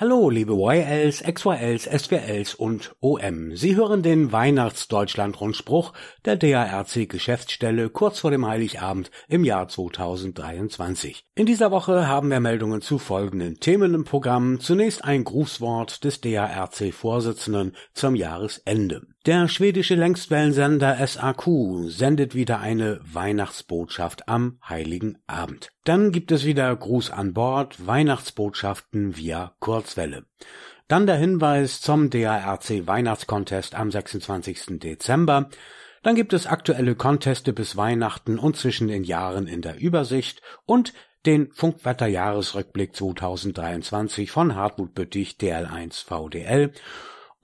Hallo, liebe YLs, XYLs, SWLs und OM. Sie hören den Weihnachtsdeutschland-Rundspruch der DARC-Geschäftsstelle kurz vor dem Heiligabend im Jahr 2023. In dieser Woche haben wir Meldungen zu folgenden Themen im Programm. Zunächst ein Grußwort des DARC-Vorsitzenden zum Jahresende. Der schwedische Längstwellensender SAQ sendet wieder eine Weihnachtsbotschaft am Heiligen Abend. Dann gibt es wieder Gruß an Bord, Weihnachtsbotschaften via Kurzwelle. Dann der Hinweis zum DARC Weihnachtscontest am 26. Dezember. Dann gibt es aktuelle Conteste bis Weihnachten und zwischen den Jahren in der Übersicht und den Funkwetterjahresrückblick 2023 von Hartmut Büttich DL1 VDL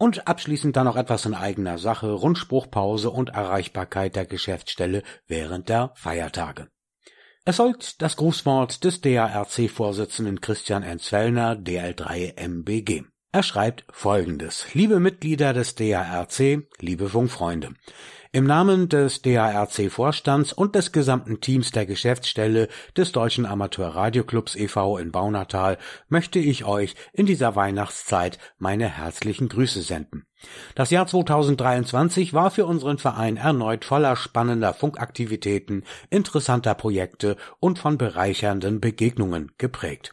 und abschließend dann noch etwas in eigener Sache, Rundspruchpause und Erreichbarkeit der Geschäftsstelle während der Feiertage. Es folgt das Grußwort des DARC-Vorsitzenden Christian Enzfellner, DL3 MBG. Er schreibt folgendes. Liebe Mitglieder des DARC, liebe Funkfreunde. Im Namen des DARC-Vorstands und des gesamten Teams der Geschäftsstelle des Deutschen Amateur-Radioclubs e.V. in Baunatal möchte ich euch in dieser Weihnachtszeit meine herzlichen Grüße senden. Das Jahr 2023 war für unseren Verein erneut voller spannender Funkaktivitäten, interessanter Projekte und von bereichernden Begegnungen geprägt.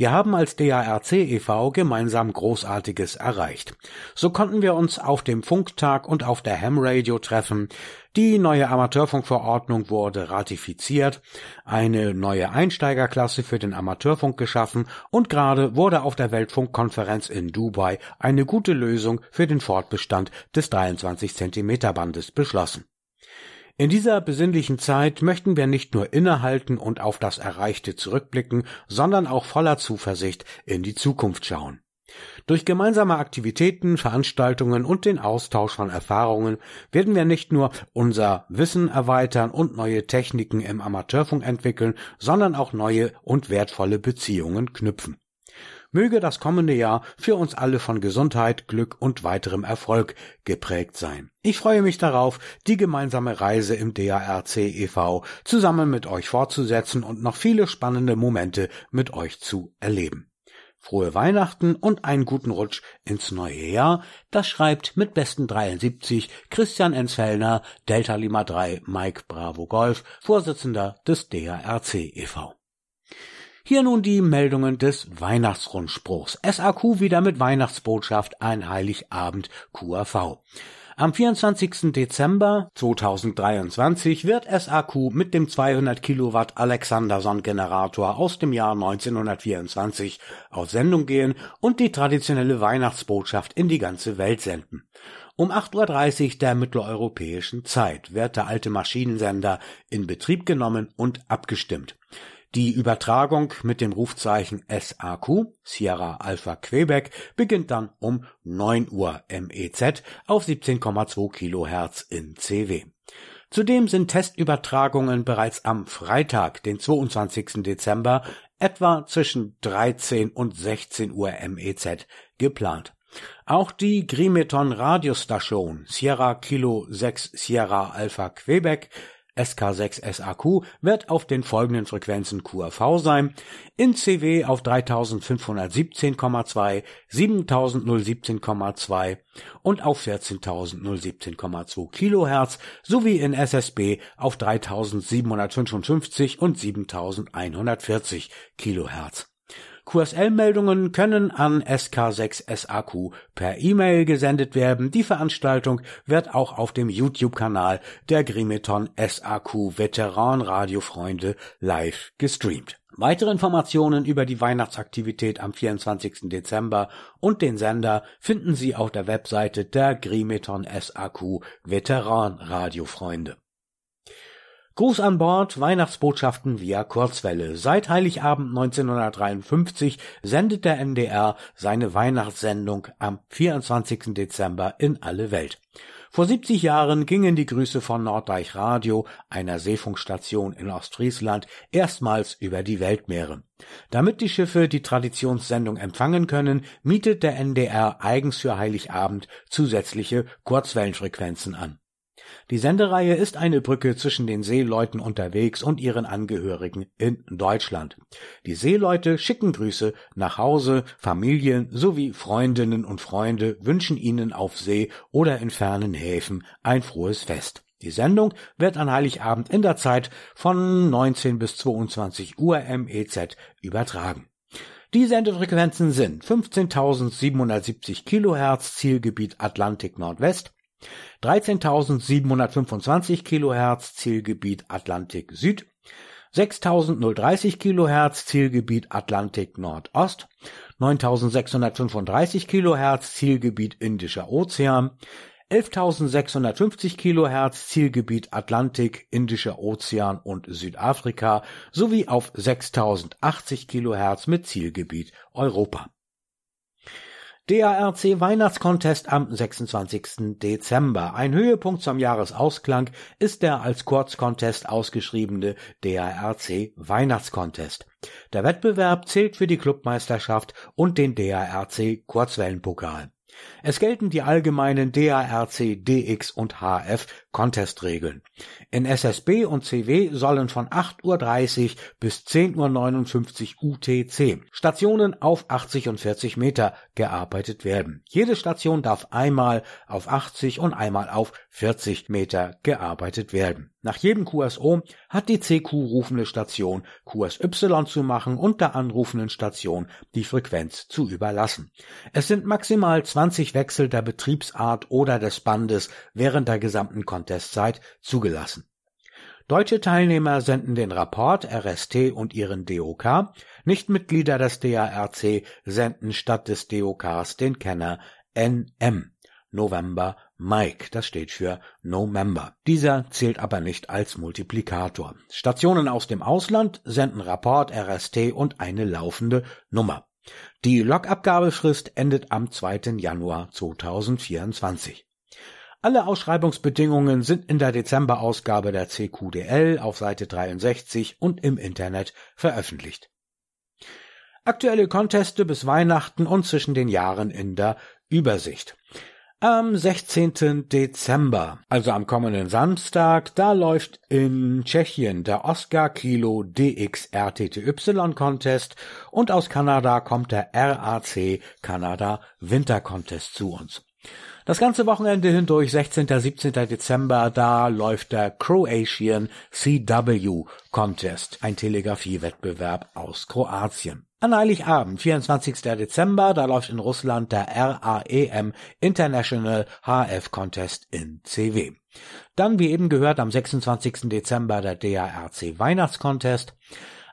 Wir haben als DARC e.V. gemeinsam Großartiges erreicht. So konnten wir uns auf dem Funktag und auf der Ham Radio treffen. Die neue Amateurfunkverordnung wurde ratifiziert, eine neue Einsteigerklasse für den Amateurfunk geschaffen und gerade wurde auf der Weltfunkkonferenz in Dubai eine gute Lösung für den Fortbestand des 23 Zentimeter Bandes beschlossen. In dieser besinnlichen Zeit möchten wir nicht nur innehalten und auf das Erreichte zurückblicken, sondern auch voller Zuversicht in die Zukunft schauen. Durch gemeinsame Aktivitäten, Veranstaltungen und den Austausch von Erfahrungen werden wir nicht nur unser Wissen erweitern und neue Techniken im Amateurfunk entwickeln, sondern auch neue und wertvolle Beziehungen knüpfen. Möge das kommende Jahr für uns alle von Gesundheit, Glück und weiterem Erfolg geprägt sein. Ich freue mich darauf, die gemeinsame Reise im DARC e.V. zusammen mit euch fortzusetzen und noch viele spannende Momente mit euch zu erleben. Frohe Weihnachten und einen guten Rutsch ins neue Jahr. Das schreibt mit besten 73 Christian Ensfellner, Delta Lima 3, Mike Bravo Golf, Vorsitzender des DARC e.V. Hier nun die Meldungen des Weihnachtsrundspruchs. SAQ wieder mit Weihnachtsbotschaft ein Heiligabend QAV. Am 24. Dezember 2023 wird SAQ mit dem 200 Kilowatt Alexanderson Generator aus dem Jahr 1924 auf Sendung gehen und die traditionelle Weihnachtsbotschaft in die ganze Welt senden. Um 8.30 Uhr der mitteleuropäischen Zeit wird der alte Maschinensender in Betrieb genommen und abgestimmt. Die Übertragung mit dem Rufzeichen SAQ Sierra Alpha Quebec beginnt dann um 9 Uhr MEZ auf 17,2 Kilohertz in CW. Zudem sind Testübertragungen bereits am Freitag, den 22. Dezember, etwa zwischen 13 und 16 Uhr MEZ geplant. Auch die Grimeton Radiostation Sierra Kilo 6 Sierra Alpha Quebec SK6SAQ wird auf den folgenden Frequenzen QAV sein, in CW auf 3517,2, 7017,2 und auf 14017,2 Kilohertz sowie in SSB auf 3755 und 7140 Kilohertz. QSL-Meldungen können an SK6SAQ per E-Mail gesendet werden. Die Veranstaltung wird auch auf dem YouTube-Kanal der Grimeton SAQ Veteran Radiofreunde live gestreamt. Weitere Informationen über die Weihnachtsaktivität am 24. Dezember und den Sender finden Sie auf der Webseite der Grimeton SAQ Veteran Radiofreunde. Gruß an Bord, Weihnachtsbotschaften via Kurzwelle. Seit Heiligabend 1953 sendet der NDR seine Weihnachtssendung am 24. Dezember in alle Welt. Vor 70 Jahren gingen die Grüße von Norddeich Radio, einer Seefunkstation in Ostfriesland, erstmals über die Weltmeere. Damit die Schiffe die Traditionssendung empfangen können, mietet der NDR eigens für Heiligabend zusätzliche Kurzwellenfrequenzen an. Die Sendereihe ist eine Brücke zwischen den Seeleuten unterwegs und ihren Angehörigen in Deutschland. Die Seeleute schicken Grüße nach Hause, Familien sowie Freundinnen und Freunde wünschen ihnen auf See oder in fernen Häfen ein frohes Fest. Die Sendung wird an Heiligabend in der Zeit von 19 bis 22 Uhr MEZ übertragen. Die Sendefrequenzen sind 15.770 Kilohertz Zielgebiet Atlantik Nordwest, 13.725 Kilohertz Zielgebiet Atlantik Süd, 6.030 Kilohertz Zielgebiet Atlantik Nordost, 9.635 Kilohertz Zielgebiet Indischer Ozean, 11.650 Kilohertz Zielgebiet Atlantik, Indischer Ozean und Südafrika sowie auf 6.080 Kilohertz mit Zielgebiet Europa. DARC Weihnachtscontest am 26. Dezember. Ein Höhepunkt zum Jahresausklang ist der als Kurzcontest ausgeschriebene DARC Weihnachtscontest. Der Wettbewerb zählt für die Clubmeisterschaft und den DARC Kurzwellenpokal. Es gelten die allgemeinen DARC, DX und HF Contest-Regeln. In SSB und CW sollen von 8.30 Uhr bis 10.59 Uhr UTC Stationen auf 80 und 40 Meter gearbeitet werden. Jede Station darf einmal auf 80 und einmal auf 40 Meter gearbeitet werden. Nach jedem QSO hat die CQ-rufende Station QSY zu machen und der anrufenden Station die Frequenz zu überlassen. Es sind maximal 20 Wechsel der Betriebsart oder des Bandes während der gesamten Contestzeit zugelassen. Deutsche Teilnehmer senden den Rapport RST und ihren DOK, Nichtmitglieder des DARC senden statt des DOKs den Kenner NM November Mike, das steht für No Member. Dieser zählt aber nicht als Multiplikator. Stationen aus dem Ausland senden Rapport RST und eine laufende Nummer. Die Logabgabefrist endet am 2. Januar 2024. Alle Ausschreibungsbedingungen sind in der Dezemberausgabe der CQDL auf Seite 63 und im Internet veröffentlicht. Aktuelle Conteste bis Weihnachten und zwischen den Jahren in der Übersicht. Am 16. Dezember, also am kommenden Samstag, da läuft in Tschechien der Oscar Kilo DX RTTY Contest und aus Kanada kommt der RAC Kanada Winter Contest zu uns. Das ganze Wochenende hindurch, 16. 17. Dezember, da läuft der Croatian CW Contest, ein Telegrafiewettbewerb aus Kroatien. An Heiligabend, 24. Dezember, da läuft in Russland der RAEM International HF Contest in CW. Dann, wie eben gehört, am 26. Dezember der DARC Weihnachtscontest.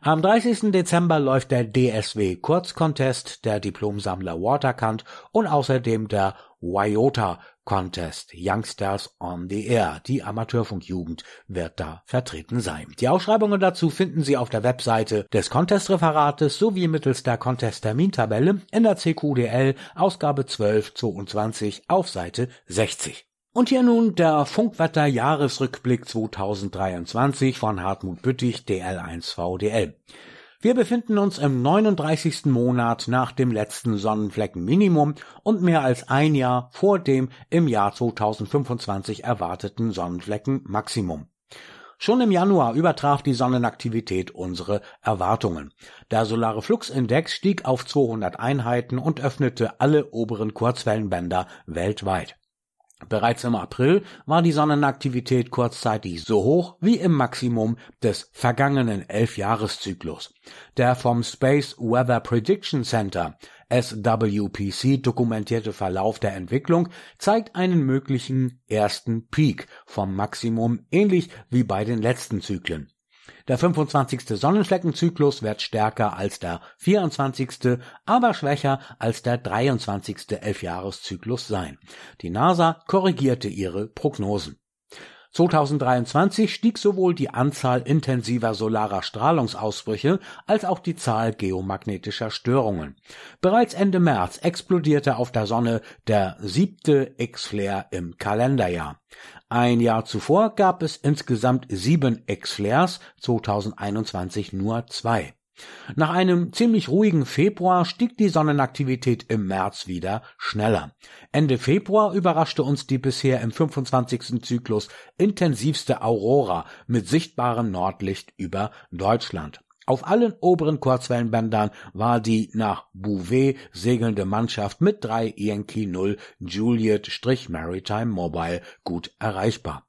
Am 30. Dezember läuft der DSW Kurzcontest, der Diplomsammler Waterkant und außerdem der Wyota Contest Youngsters on the Air. Die Amateurfunkjugend wird da vertreten sein. Die Ausschreibungen dazu finden Sie auf der Webseite des Contest-Referates sowie mittels der Contest-Termintabelle in der CQDL Ausgabe 12 22 auf Seite 60. Und hier nun der Funkwetter Jahresrückblick 2023 von Hartmut Büttig DL1VDL. Wir befinden uns im 39. Monat nach dem letzten Sonnenfleckenminimum und mehr als ein Jahr vor dem im Jahr 2025 erwarteten Sonnenfleckenmaximum. Schon im Januar übertraf die Sonnenaktivität unsere Erwartungen. Der solare Fluxindex stieg auf 200 Einheiten und öffnete alle oberen Kurzwellenbänder weltweit. Bereits im April war die Sonnenaktivität kurzzeitig so hoch wie im Maximum des vergangenen Elfjahreszyklus. Der vom Space Weather Prediction Center SWPC dokumentierte Verlauf der Entwicklung zeigt einen möglichen ersten Peak vom Maximum ähnlich wie bei den letzten Zyklen. Der 25. Sonnenfleckenzyklus wird stärker als der 24., aber schwächer als der 23. Elfjahreszyklus sein. Die NASA korrigierte ihre Prognosen. 2023 stieg sowohl die Anzahl intensiver solarer Strahlungsausbrüche als auch die Zahl geomagnetischer Störungen. Bereits Ende März explodierte auf der Sonne der siebte X-Flare im Kalenderjahr. Ein Jahr zuvor gab es insgesamt sieben X-Flares, 2021 nur zwei. Nach einem ziemlich ruhigen Februar stieg die Sonnenaktivität im März wieder schneller. Ende Februar überraschte uns die bisher im 25. Zyklus intensivste Aurora mit sichtbarem Nordlicht über Deutschland. Auf allen oberen Kurzwellenbändern war die nach Bouvet segelnde Mannschaft mit drei Yankee 0 Juliet-Maritime Mobile gut erreichbar.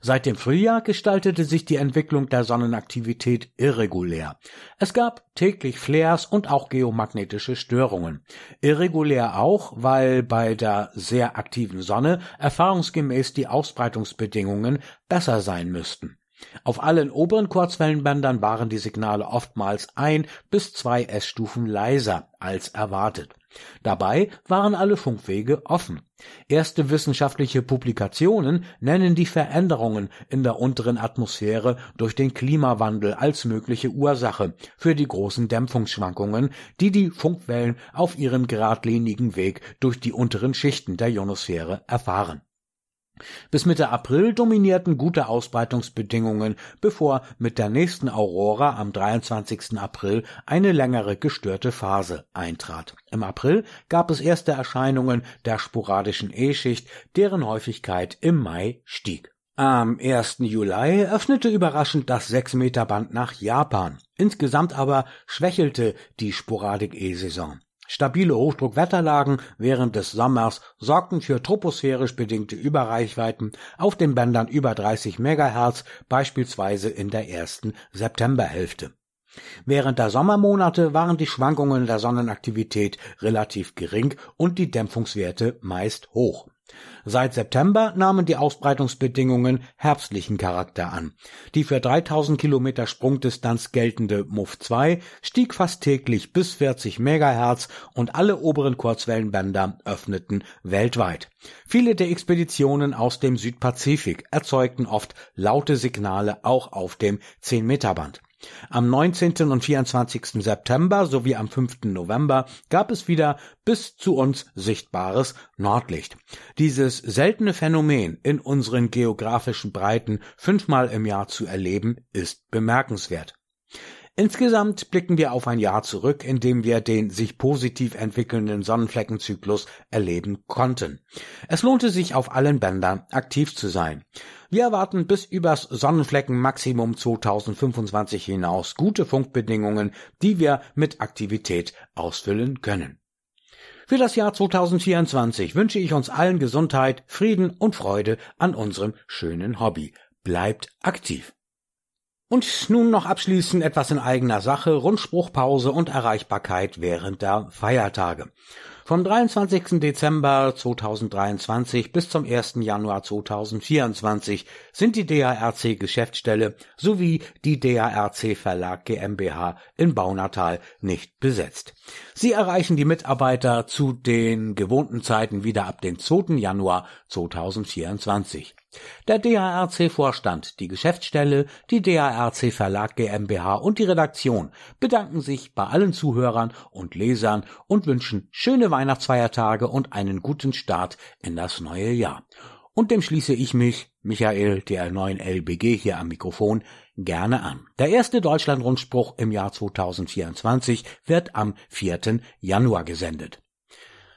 Seit dem Frühjahr gestaltete sich die Entwicklung der Sonnenaktivität irregulär. Es gab täglich Flares und auch geomagnetische Störungen. Irregulär auch, weil bei der sehr aktiven Sonne erfahrungsgemäß die Ausbreitungsbedingungen besser sein müssten. Auf allen oberen Kurzwellenbändern waren die Signale oftmals ein bis zwei S-Stufen leiser als erwartet. Dabei waren alle Funkwege offen. Erste wissenschaftliche Publikationen nennen die Veränderungen in der unteren Atmosphäre durch den Klimawandel als mögliche Ursache für die großen Dämpfungsschwankungen, die die Funkwellen auf ihrem geradlinigen Weg durch die unteren Schichten der Ionosphäre erfahren bis Mitte April dominierten gute Ausbreitungsbedingungen, bevor mit der nächsten Aurora am 23. April eine längere gestörte Phase eintrat. Im April gab es erste Erscheinungen der sporadischen E-Schicht, deren Häufigkeit im Mai stieg. Am 1. Juli öffnete überraschend das 6-Meter-Band nach Japan. Insgesamt aber schwächelte die Sporadik-E-Saison. Stabile Hochdruckwetterlagen während des Sommers sorgten für troposphärisch bedingte Überreichweiten auf den Bändern über 30 Megahertz, beispielsweise in der ersten Septemberhälfte. Während der Sommermonate waren die Schwankungen der Sonnenaktivität relativ gering und die Dämpfungswerte meist hoch. Seit September nahmen die Ausbreitungsbedingungen herbstlichen Charakter an. Die für 3000 Kilometer Sprungdistanz geltende MUF 2 stieg fast täglich bis 40 Megahertz und alle oberen Kurzwellenbänder öffneten weltweit. Viele der Expeditionen aus dem Südpazifik erzeugten oft laute Signale auch auf dem 10 Meter Band. Am 19. und 24. September sowie am 5. November gab es wieder bis zu uns sichtbares Nordlicht. Dieses seltene Phänomen in unseren geografischen Breiten fünfmal im Jahr zu erleben, ist bemerkenswert. Insgesamt blicken wir auf ein Jahr zurück, in dem wir den sich positiv entwickelnden Sonnenfleckenzyklus erleben konnten. Es lohnte sich auf allen Bändern aktiv zu sein. Wir erwarten bis übers Sonnenfleckenmaximum 2025 hinaus gute Funkbedingungen, die wir mit Aktivität ausfüllen können. Für das Jahr 2024 wünsche ich uns allen Gesundheit, Frieden und Freude an unserem schönen Hobby. Bleibt aktiv! Und nun noch abschließend etwas in eigener Sache, Rundspruchpause und Erreichbarkeit während der Feiertage. Vom 23. Dezember 2023 bis zum 1. Januar 2024 sind die DARC Geschäftsstelle sowie die DARC Verlag GmbH in Baunatal nicht besetzt. Sie erreichen die Mitarbeiter zu den gewohnten Zeiten wieder ab dem 2. Januar 2024. Der DARC-Vorstand, die Geschäftsstelle, die DARC Verlag GmbH und die Redaktion bedanken sich bei allen Zuhörern und Lesern und wünschen schöne Weihnachtsfeiertage und einen guten Start in das neue Jahr. Und dem schließe ich mich, Michael, der neuen LBG hier am Mikrofon, gerne an. Der erste Deutschlandrundspruch im Jahr 2024 wird am 4. Januar gesendet.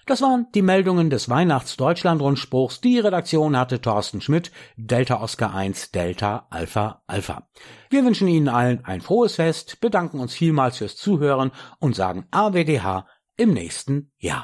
Das waren die Meldungen des Weihnachts-Deutschland-Rundspruchs. Die Redaktion hatte Thorsten Schmidt, Delta Oscar 1, Delta Alpha Alpha. Wir wünschen Ihnen allen ein frohes Fest, bedanken uns vielmals fürs Zuhören und sagen AWDH im nächsten Jahr.